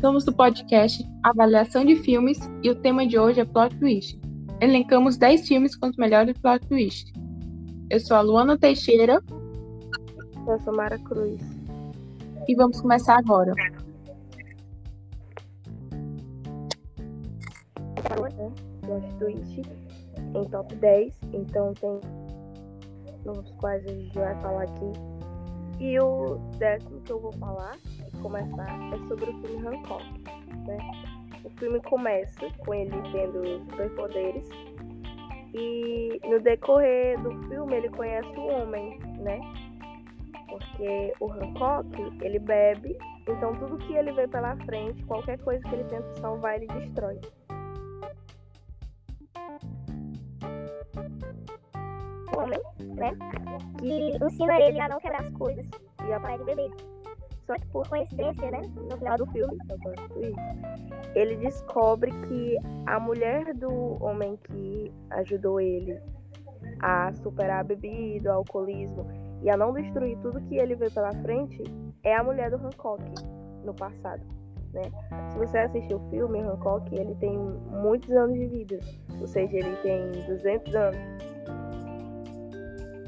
Somos do podcast Avaliação de Filmes e o tema de hoje é Plot Twist. Elencamos 10 filmes com os melhores plot twists. Eu sou a Luana Teixeira. Eu sou Mara Cruz. E vamos começar agora. Plot twist em top 10. Então tem nos quais a gente vai falar aqui. E o décimo que eu vou falar começar é sobre o filme Hancock. Né? O filme começa com ele tendo superpoderes e no decorrer do filme ele conhece o homem, né? Porque o Hancock, ele bebe, então tudo que ele vê pela frente, qualquer coisa que ele tenta salvar, ele destrói. O homem, né? Que ensina ele a não quebrar as coisas e a parar de beber. Só que por coincidência, né? No final do filme, ele descobre que a mulher do homem que ajudou ele a superar a bebida, o alcoolismo e a não destruir tudo que ele vê pela frente é a mulher do Hancock no passado. Né? Se você assistir o filme, Hancock ele tem muitos anos de vida, ou seja, ele tem 200 anos,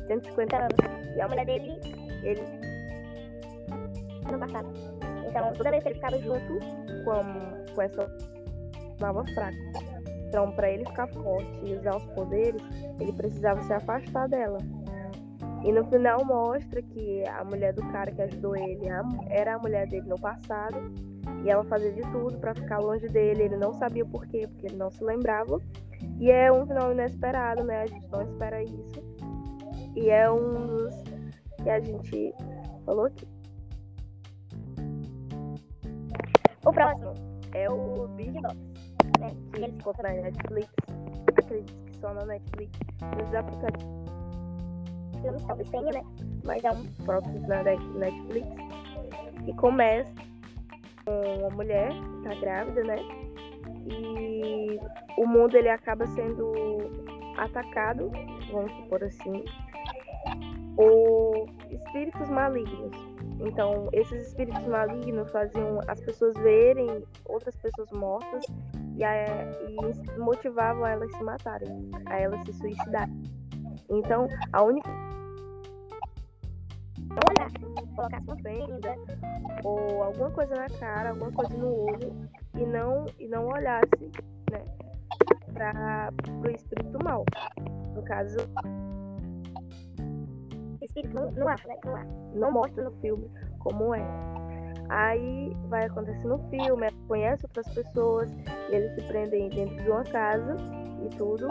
150 anos. E a mulher dele, ele no passado. Então, toda vez que ele ficava junto com, com essa nova fraca. Então, para ele ficar forte e usar os poderes, ele precisava se afastar dela. E no final mostra que a mulher do cara que ajudou ele era a mulher dele no passado. E ela fazia de tudo para ficar longe dele. Ele não sabia por quê, porque ele não se lembrava. E é um final inesperado, né? A gente não espera isso. E é um dos que a gente falou aqui. O próximo é o Big Box, né? Que ele ficou na Netflix. Acredito que só na Netflix. Nos aplicativos. Filmes talvez tenha, né? Mas é um próprio na Netflix. E começa com uma mulher que tá grávida, né? E o mundo ele acaba sendo atacado, vamos supor assim, por espíritos malignos. Então, esses espíritos malignos faziam as pessoas verem outras pessoas mortas e, a, e motivavam elas a se matarem, a elas se suicidarem. Então, a única colocar sua fenda ou alguma coisa na cara, alguma coisa no olho e não e não olhasse, né, para o espírito mal. No caso, espírito não, não acha, né? Não, acha. não mostra no filme como é. Aí vai acontecer no filme, ela conhece outras pessoas, e eles se prendem dentro de uma casa e tudo.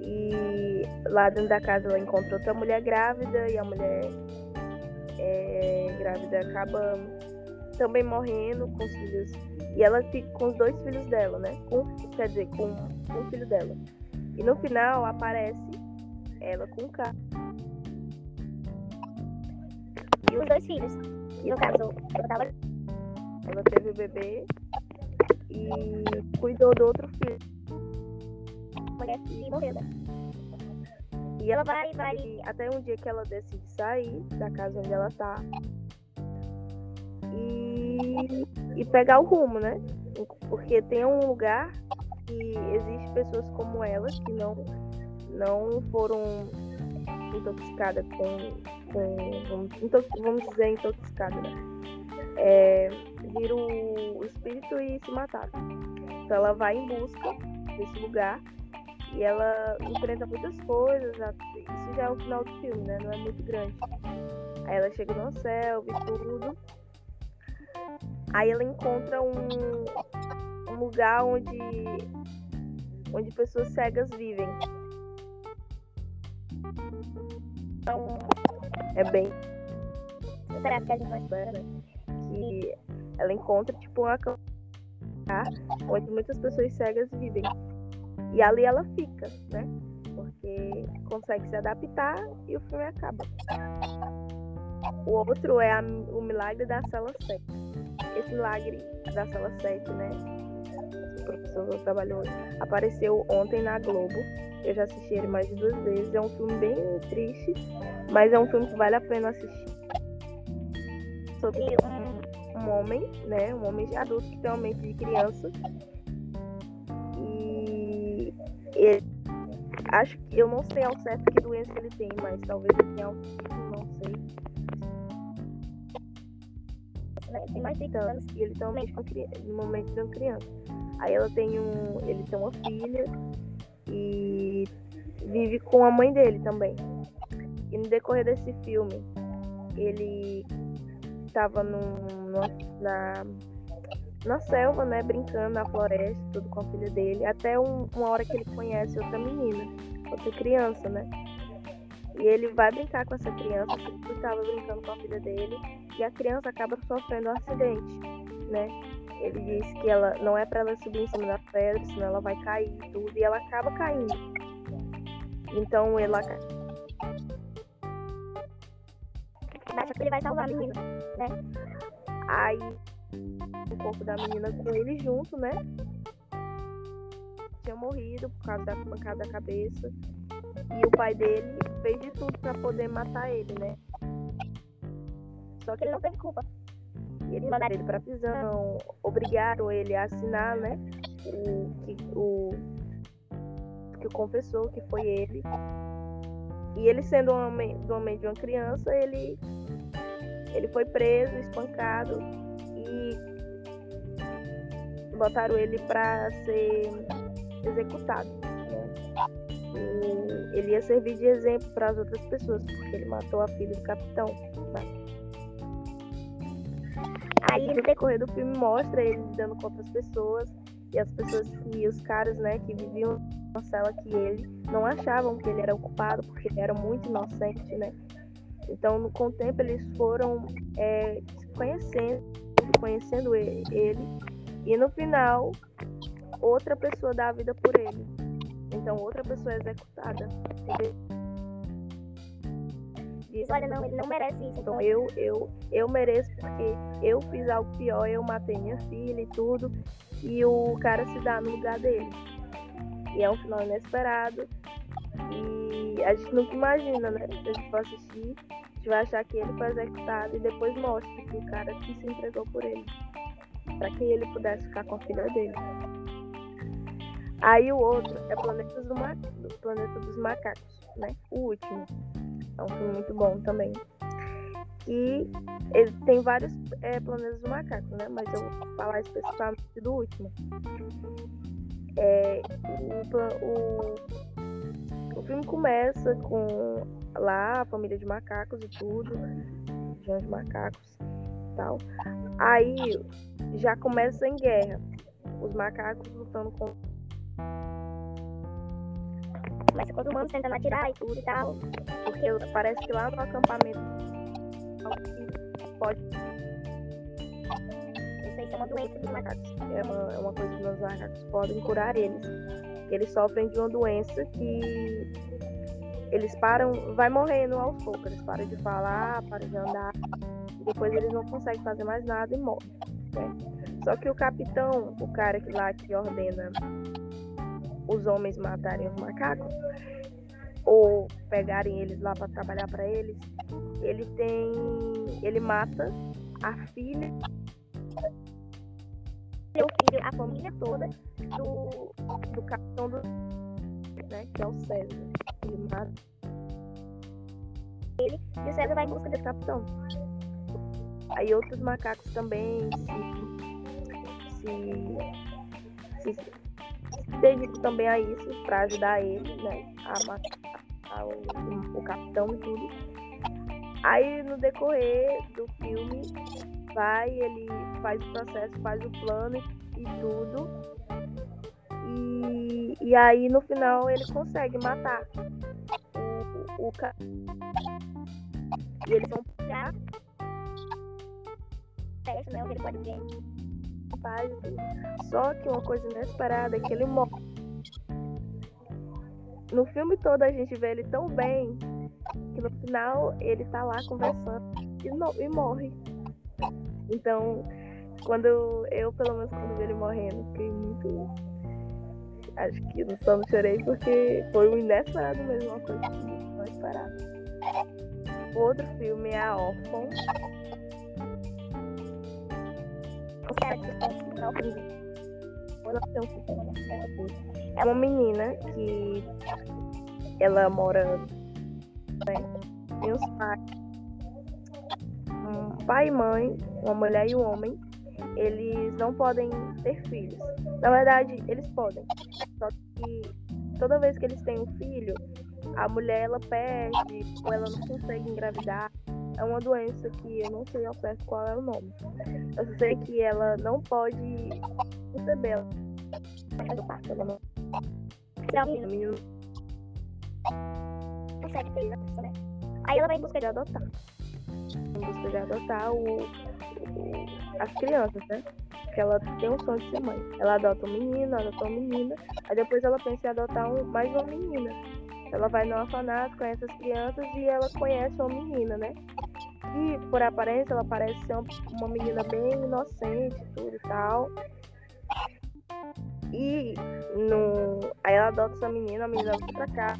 E lá dentro da casa ela encontra outra mulher grávida e a mulher é, grávida acaba também morrendo com os filhos. E ela fica com os dois filhos dela, né? Com, quer dizer, com, o filho dela. E no final aparece ela com o carro e os dois filhos. No caso, ela tava. Ela teve o bebê e cuidou do outro filho. Mulher que morreu? E ela vai, vai até um dia que ela decide sair da casa onde ela tá e, e pegar o rumo, né? Porque tem um lugar que existe pessoas como ela que não, não foram intoxicadas com com vamos, dizer, intoxicada, né? É, vira o, espírito e se mataram. Então ela vai em busca desse lugar e ela enfrenta muitas coisas. Isso já é o final do filme, né? Não é muito grande. Aí ela chega no céu e tudo. Aí ela encontra um, um lugar onde, onde pessoas cegas vivem. É bem. Será que a gente vai espera, né? Que ela encontra, tipo, uma onde muitas pessoas cegas vivem. E ali ela fica, né? Porque consegue se adaptar e o filme acaba. O outro é a, o milagre da cela 7. Esse milagre da cela 7, né? Professor trabalhou, apareceu ontem na Globo. Eu já assisti ele mais de duas vezes. É um filme bem triste, mas é um filme que vale a pena assistir. Sobre um, um homem, né? Um homem adulto que tem uma mente de criança. E ele, acho que eu não sei ao certo que doença ele tem, mas talvez ele tenha autismo, não sei. Né? Tem mais de Então, anos. e ele tem uma mente momento de uma criança. Aí ela tem um. Ele tem uma filha e vive com a mãe dele também. E no decorrer desse filme, ele tava num, numa- na, na selva, né? Brincando na floresta, tudo com a filha dele. Até um- uma hora que ele conhece outra menina, outra criança, né? E ele vai brincar com essa criança, ele estava brincando com a filha dele, e a criança acaba sofrendo um acidente, né? Ele diz que ela não é para ela subir em cima da pedra, senão ela vai cair tudo, e ela acaba caindo. Então ele aca- Acha que ele vai salvar a menina. aí o corpo da menina com ele junto, né? Tinha morrido por causa da pancada da cabeça. E o pai dele fez de tudo para poder matar ele, né? Só que Ele não teve culpa. E eles mandaram ele pra prisão, obrigaram ele a assinar, né? O que o que confessou que foi ele. E ele sendo um homem, do homem de uma criança, ele ele foi preso, espancado e botaram ele pra ser executado. né? E ele ia servir de exemplo para as outras pessoas, porque ele matou a filha do capitão. Aí no decorrer do filme mostra ele lidando com outras pessoas e as pessoas que os caras, né, que viviam na cela que ele não achavam que ele era o culpado porque ele era muito inocente, né? Então, com o tempo eles foram é, se conhecendo, conhecendo e- ele e no final outra pessoa dá a vida por ele. Então, outra pessoa é executada. Ele diz, Olha, não, ele não merece isso. então eu, eu, eu mereço porque eu fiz algo pior, eu matei minha filha e tudo, e o cara se dá no lugar dele. E é um final inesperado. E a gente nunca imagina, né? Se a gente for assistir, a gente vai achar que ele foi executado e depois mostra que o cara que se entregou por ele. Pra que ele pudesse ficar com a filha dele. Aí o outro é Planetas do, Ma... Planeta dos Macacos, né? O último. É um filme muito bom também. E ele tem vários é, planetas do macaco, né? Mas eu vou falar especificamente do último. É, o, o, o filme começa com lá a família de macacos e tudo, de macacos e tal. Aí já começa em guerra. Os macacos lutando com Começa com os humanos tentando atirar e tudo e tal. Porque parece que lá no acampamento pode Isso aí é uma doença dos macacos. é uma, é uma coisa que os macacos podem curar eles. Eles sofrem de uma doença que eles param, vai morrendo aos poucos. Eles param de falar, param de andar, e depois eles não conseguem fazer mais nada e morrem. né? Só que o capitão, o cara que lá que ordena os homens matarem os macacos, ou pegarem eles lá para trabalhar para eles, ele tem. ele mata a filha filho, a família toda. do, do capitão do. Né, que é o César. Ele mata E o César vai em busca esse capitão. Aí outros macacos também se. se. se, se dedicam também a isso para ajudar ele, né? A matar o, o capitão e tudo. Aí no decorrer do filme vai, ele faz o processo, faz o plano e, tudo. E, e aí no final ele consegue matar o, o, ca- E eles vão. Teste, né? O que ele pode ver. Só que uma coisa inesperada é que ele morre. No filme todo a gente vê ele tão bem que no final ele tá lá conversando e, no- e morre. Então, quando eu, pelo menos quando vi ele morrendo, fiquei muito. Acho que no só não chorei porque foi um inesperado mesmo, uma coisa que não esperava. Outro filme é A Órfão. É uma menina que ela mora né, tem os pais, um pai e mãe, uma mulher e um homem, eles não podem ter filhos. Na verdade, eles podem. Só que toda vez que eles têm um filho, a mulher ela perde ou ela não consegue engravidar. É uma doença que eu não sei ao certo qual é o nome. Eu só sei que ela não pode parto, ela né? Aí ela vai em busca de adotar. Em busca de adotar o, o- as crianças, né? Porque ela tem um sonho de ser mãe. Ela adota um menino, adota uma menina. Aí depois ela pensa em adotar um, mais uma menina. Ela vai no orfanato, conhece as crianças e ela conhece uma menina, né? E por aparência ela parece ser uma, menina bem inocente, tudo e tal. E no... aí ela adota essa menina, a menina vem pra cá.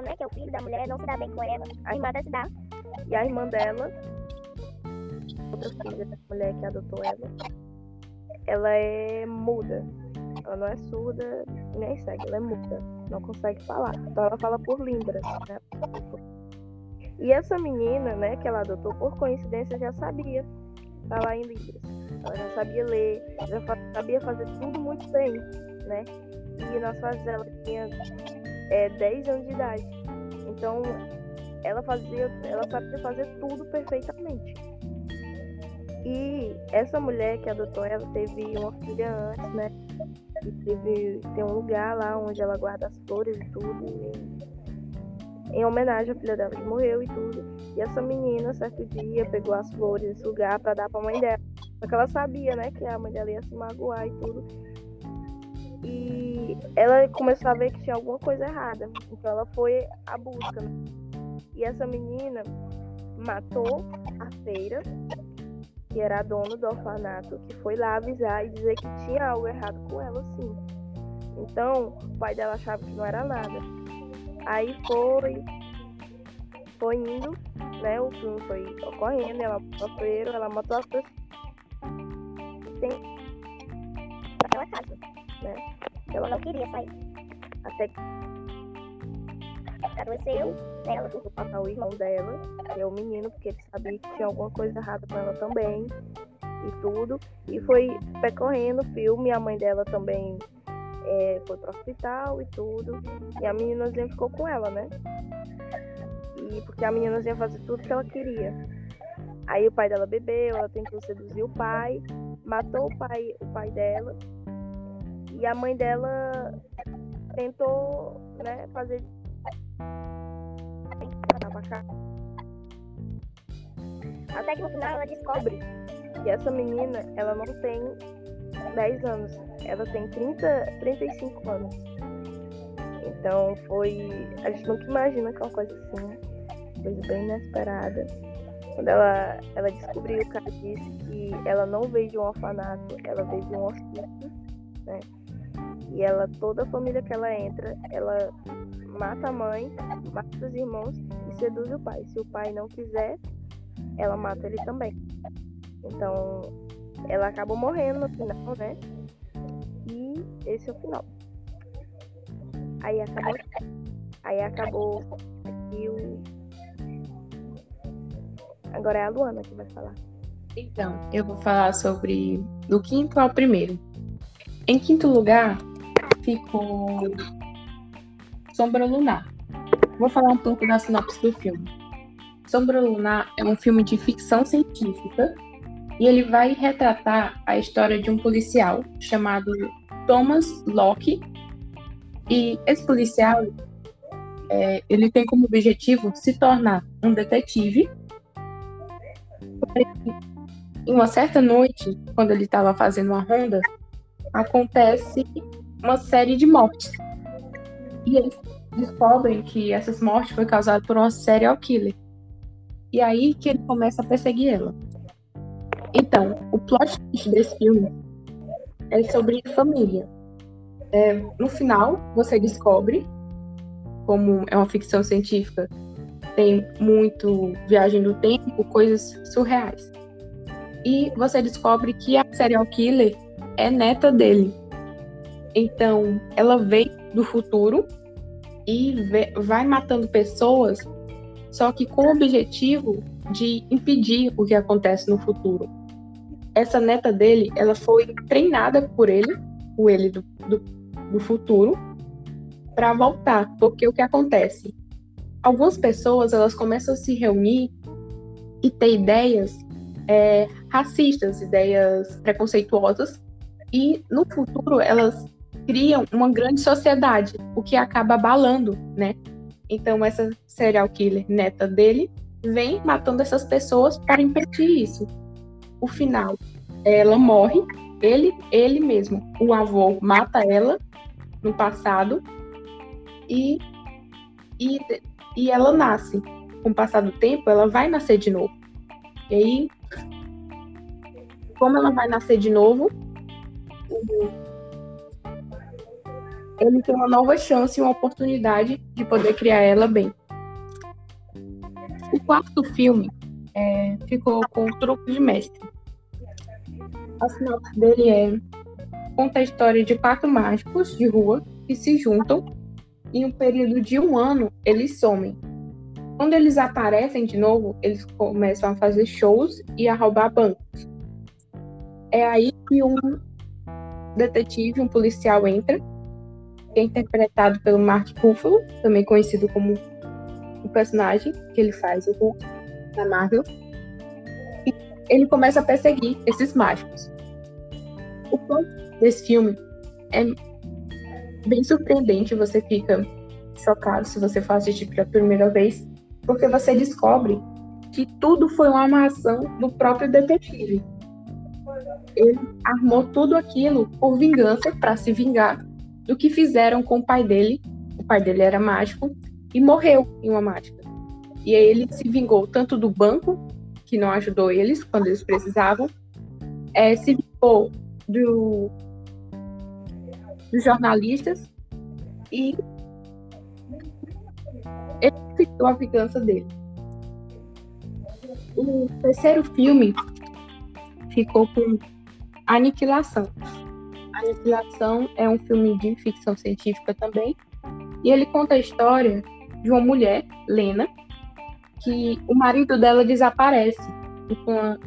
ela, né, que é o filho da mulher, não se dá bem com ela. A irmã até se dá. E a irmã dela, outra filha da mulher que adotou ela, ela é muda. Ela não é surda nem cega, ela é muda. Não consegue falar. Então ela fala por Libras, né? E essa menina, né, que ela adotou, por coincidência, já sabia falar em Libras. Ela já sabia ler, já sabia fazer tudo muito bem, né? E nas fases ela tinha é, 10 anos de idade. Então ela fazia, ela sabia fazer tudo perfeitamente. E essa mulher que adotou ela teve uma filha antes, né? E teve tem um lugar lá onde ela guarda as flores e tudo, em, em homenagem à filha dela que morreu e tudo. E essa menina, certo dia, pegou as flores desse lugar para dar para a mãe dela. Só que ela sabia, né, que a mãe dela ia se magoar e tudo. E ela começou a ver que tinha alguma coisa errada. Então ela foi à busca. E essa menina matou a feira, que era dona do orfanato, que foi lá avisar e dizer que tinha algo errado com ela, sim. Então, o pai dela achava que não era nada. Aí foi, foi indo, né? O filme foi ocorrendo, ela feira, ela matou as pessoas. Naquela casa. Né? Ela não queria sair. Até que Adoeceu. ela tentou o irmão dela, que é o menino, porque ele sabia que tinha alguma coisa errada com ela também. E tudo. E foi percorrendo o filme, a mãe dela também é, foi pro hospital e tudo. E a meninazinha ficou com ela, né? E porque a meninazinha fazia tudo que ela queria. Aí o pai dela bebeu, ela tentou seduzir o pai, matou o pai, o pai dela. E a mãe dela tentou, né, fazer Até que no final ela descobre. E essa menina, ela não tem 10 anos, ela tem 30, 35 anos. Então foi. A gente nunca imagina que é uma coisa assim, coisa bem inesperada. Quando ela, ela descobriu que ela disse que ela não veio de um orfanato, ela veio de um hospício, né? E ela, toda a família que ela entra, ela mata a mãe, mata os irmãos seduz o pai. Se o pai não quiser, ela mata ele também. Então, ela acabou morrendo no final, né? E esse é o final. Aí acabou. Aí acabou. E o. Agora é a Luana que vai falar. Então, eu vou falar sobre do quinto ao primeiro. Em quinto lugar, ficou Sombra Lunar. Vou falar um pouco da sinopse do filme. Sombra Lunar é um filme de ficção científica e ele vai retratar a história de um policial chamado Thomas Locke. E esse policial, é, ele tem como objetivo se tornar um detetive. Em uma certa noite, quando ele estava fazendo uma ronda, acontece uma série de mortes. E eles descobrem que essas mortes foram causadas por uma serial killer. E aí que ele começa a perseguir ela. Então, o plot desse filme é sobre família. É, no final, você descobre, como é uma ficção científica, tem muito viagem no tempo, coisas surreais. E você descobre que a serial killer é neta dele. Então, ela veio do futuro e vai matando pessoas, só que com o objetivo de impedir o que acontece no futuro. Essa neta dele, ela foi treinada por ele, o ele do, do, do futuro, para voltar, porque o que acontece? Algumas pessoas elas começam a se reunir e ter ideias é, racistas, ideias preconceituosas, e no futuro elas criam uma grande sociedade, o que acaba abalando, né? Então essa serial killer neta dele vem matando essas pessoas para impedir isso. O final, ela morre, ele, ele mesmo, o avô mata ela no passado e, e, e ela nasce. Com o passar do tempo, ela vai nascer de novo. E aí, como ela vai nascer de novo, ele tem uma nova chance e uma oportunidade de poder criar ela bem. O quarto filme é, ficou com o truque de mestre. A sinopse dele é conta a história de quatro mágicos de rua que se juntam e em um período de um ano eles somem. Quando eles aparecem de novo, eles começam a fazer shows e a roubar bancos. É aí que um detetive, um policial entra é interpretado pelo Mark Ruffalo, também conhecido como o personagem que ele faz, o Hulk, da Marvel. E ele começa a perseguir esses mágicos. O ponto desse filme é bem surpreendente, você fica chocado se você for assistir pela primeira vez, porque você descobre que tudo foi uma armação do próprio detetive. Ele armou tudo aquilo por vingança, para se vingar do que fizeram com o pai dele. O pai dele era mágico e morreu em uma mágica. E aí ele se vingou tanto do banco, que não ajudou eles quando eles precisavam, é, se vingou do, dos jornalistas e ele ficou a vingança dele. O terceiro filme ficou com Aniquilação. Aniquilação é um filme de ficção científica também. E ele conta a história de uma mulher, Lena, que o marido dela desaparece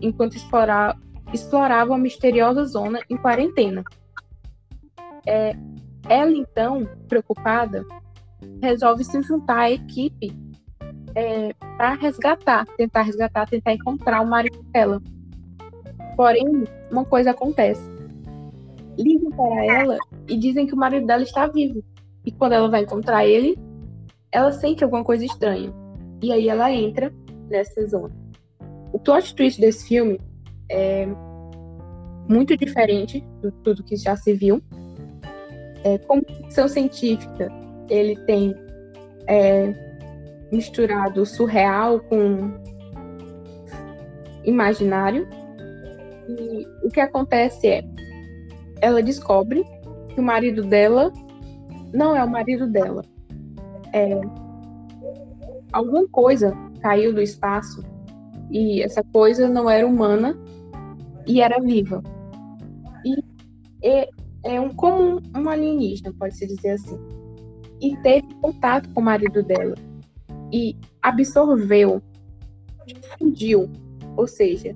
enquanto explorava uma misteriosa zona em quarentena. É, ela, então, preocupada, resolve se juntar à equipe é, para resgatar, tentar resgatar, tentar encontrar o marido dela. Porém, uma coisa acontece ligam para ela e dizem que o marido dela está vivo. E quando ela vai encontrar ele, ela sente alguma coisa estranha. E aí ela entra nessa zona. O plot twist desse filme é muito diferente de tudo que já se viu. É, como ficção científica, ele tem é, misturado surreal com imaginário. E o que acontece é ela descobre que o marido dela não é o marido dela. É, alguma coisa caiu do espaço e essa coisa não era humana e era viva. E é, é um como um alienígena, pode-se dizer assim. E teve contato com o marido dela e absorveu, fundiu, ou seja,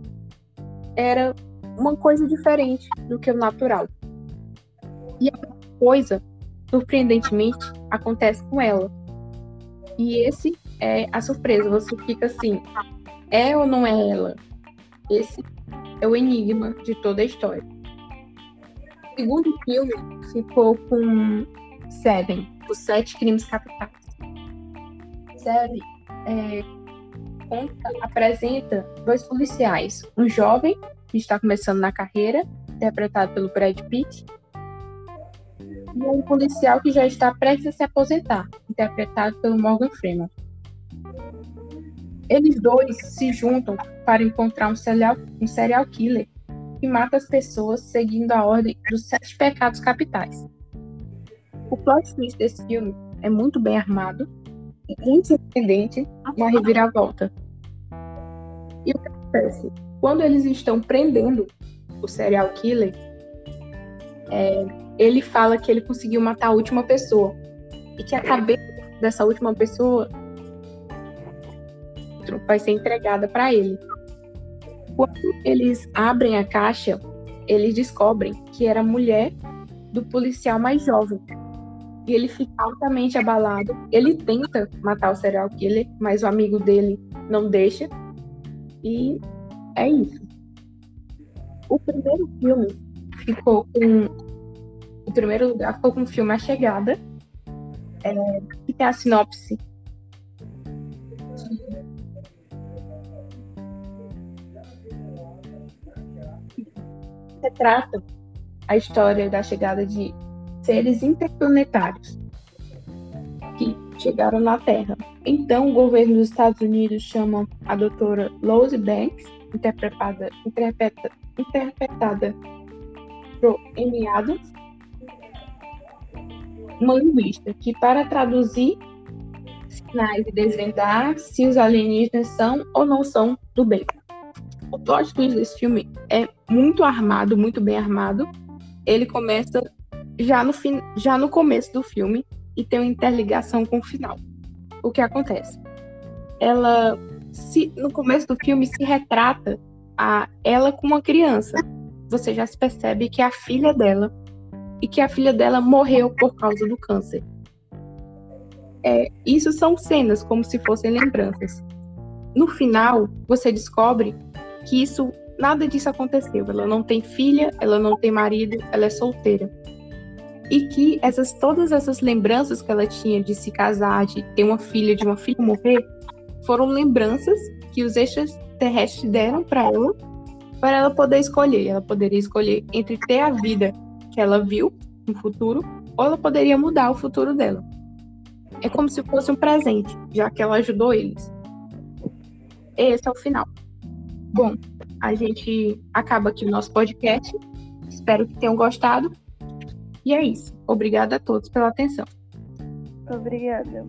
era uma coisa diferente do que o natural. E a coisa, surpreendentemente, acontece com ela. E esse é a surpresa. Você fica assim: é ou não é ela? Esse é o enigma de toda a história. O segundo filme ficou com Seven, Os Sete Crimes Capitais. Seven é, conta, apresenta dois policiais. Um jovem, que está começando na carreira, interpretado pelo Brad Pitt, e um policial que já está prestes a se aposentar, interpretado pelo Morgan Freeman. Eles dois se juntam para encontrar um serial, um serial killer que mata as pessoas seguindo a ordem dos sete pecados capitais. O plot twist desse filme é muito bem armado, muito surpreendente, uma reviravolta. E o que acontece? Quando eles estão prendendo o serial killer, é, ele fala que ele conseguiu matar a última pessoa e que a cabeça dessa última pessoa vai ser entregada para ele. Quando eles abrem a caixa, eles descobrem que era a mulher do policial mais jovem. E ele fica altamente abalado. Ele tenta matar o serial killer, mas o amigo dele não deixa. E é isso. O primeiro filme ficou com. O primeiro lugar ficou com o filme A Chegada, é, que tem a sinopse retrata a história da chegada de seres interplanetários que chegaram na Terra. Então, o governo dos Estados Unidos chama a doutora Rose Banks, interpretada, interpreta, interpretada por Amy Adams, uma linguista que, para traduzir sinais e desvendar se os alienígenas são ou não são do bem. O plot twist desse filme é muito armado, muito bem armado. Ele começa já no, fim, já no começo do filme e tem uma interligação com o final. O que acontece? Ela, se, no começo do filme, se retrata a ela com uma criança. Você já se percebe que é a filha dela e que a filha dela morreu por causa do câncer. É, isso são cenas como se fossem lembranças. No final, você descobre que isso nada disso aconteceu. Ela não tem filha, ela não tem marido, ela é solteira. E que essas todas essas lembranças que ela tinha de se casar, de ter uma filha, de uma filha morrer, foram lembranças que os extraterrestres deram para ela, para ela poder escolher. Ela poderia escolher entre ter a vida que ela viu no futuro, ou ela poderia mudar o futuro dela. É como se fosse um presente, já que ela ajudou eles. Esse é o final. Bom, a gente acaba aqui o nosso podcast. Espero que tenham gostado. E é isso. Obrigada a todos pela atenção. Obrigada.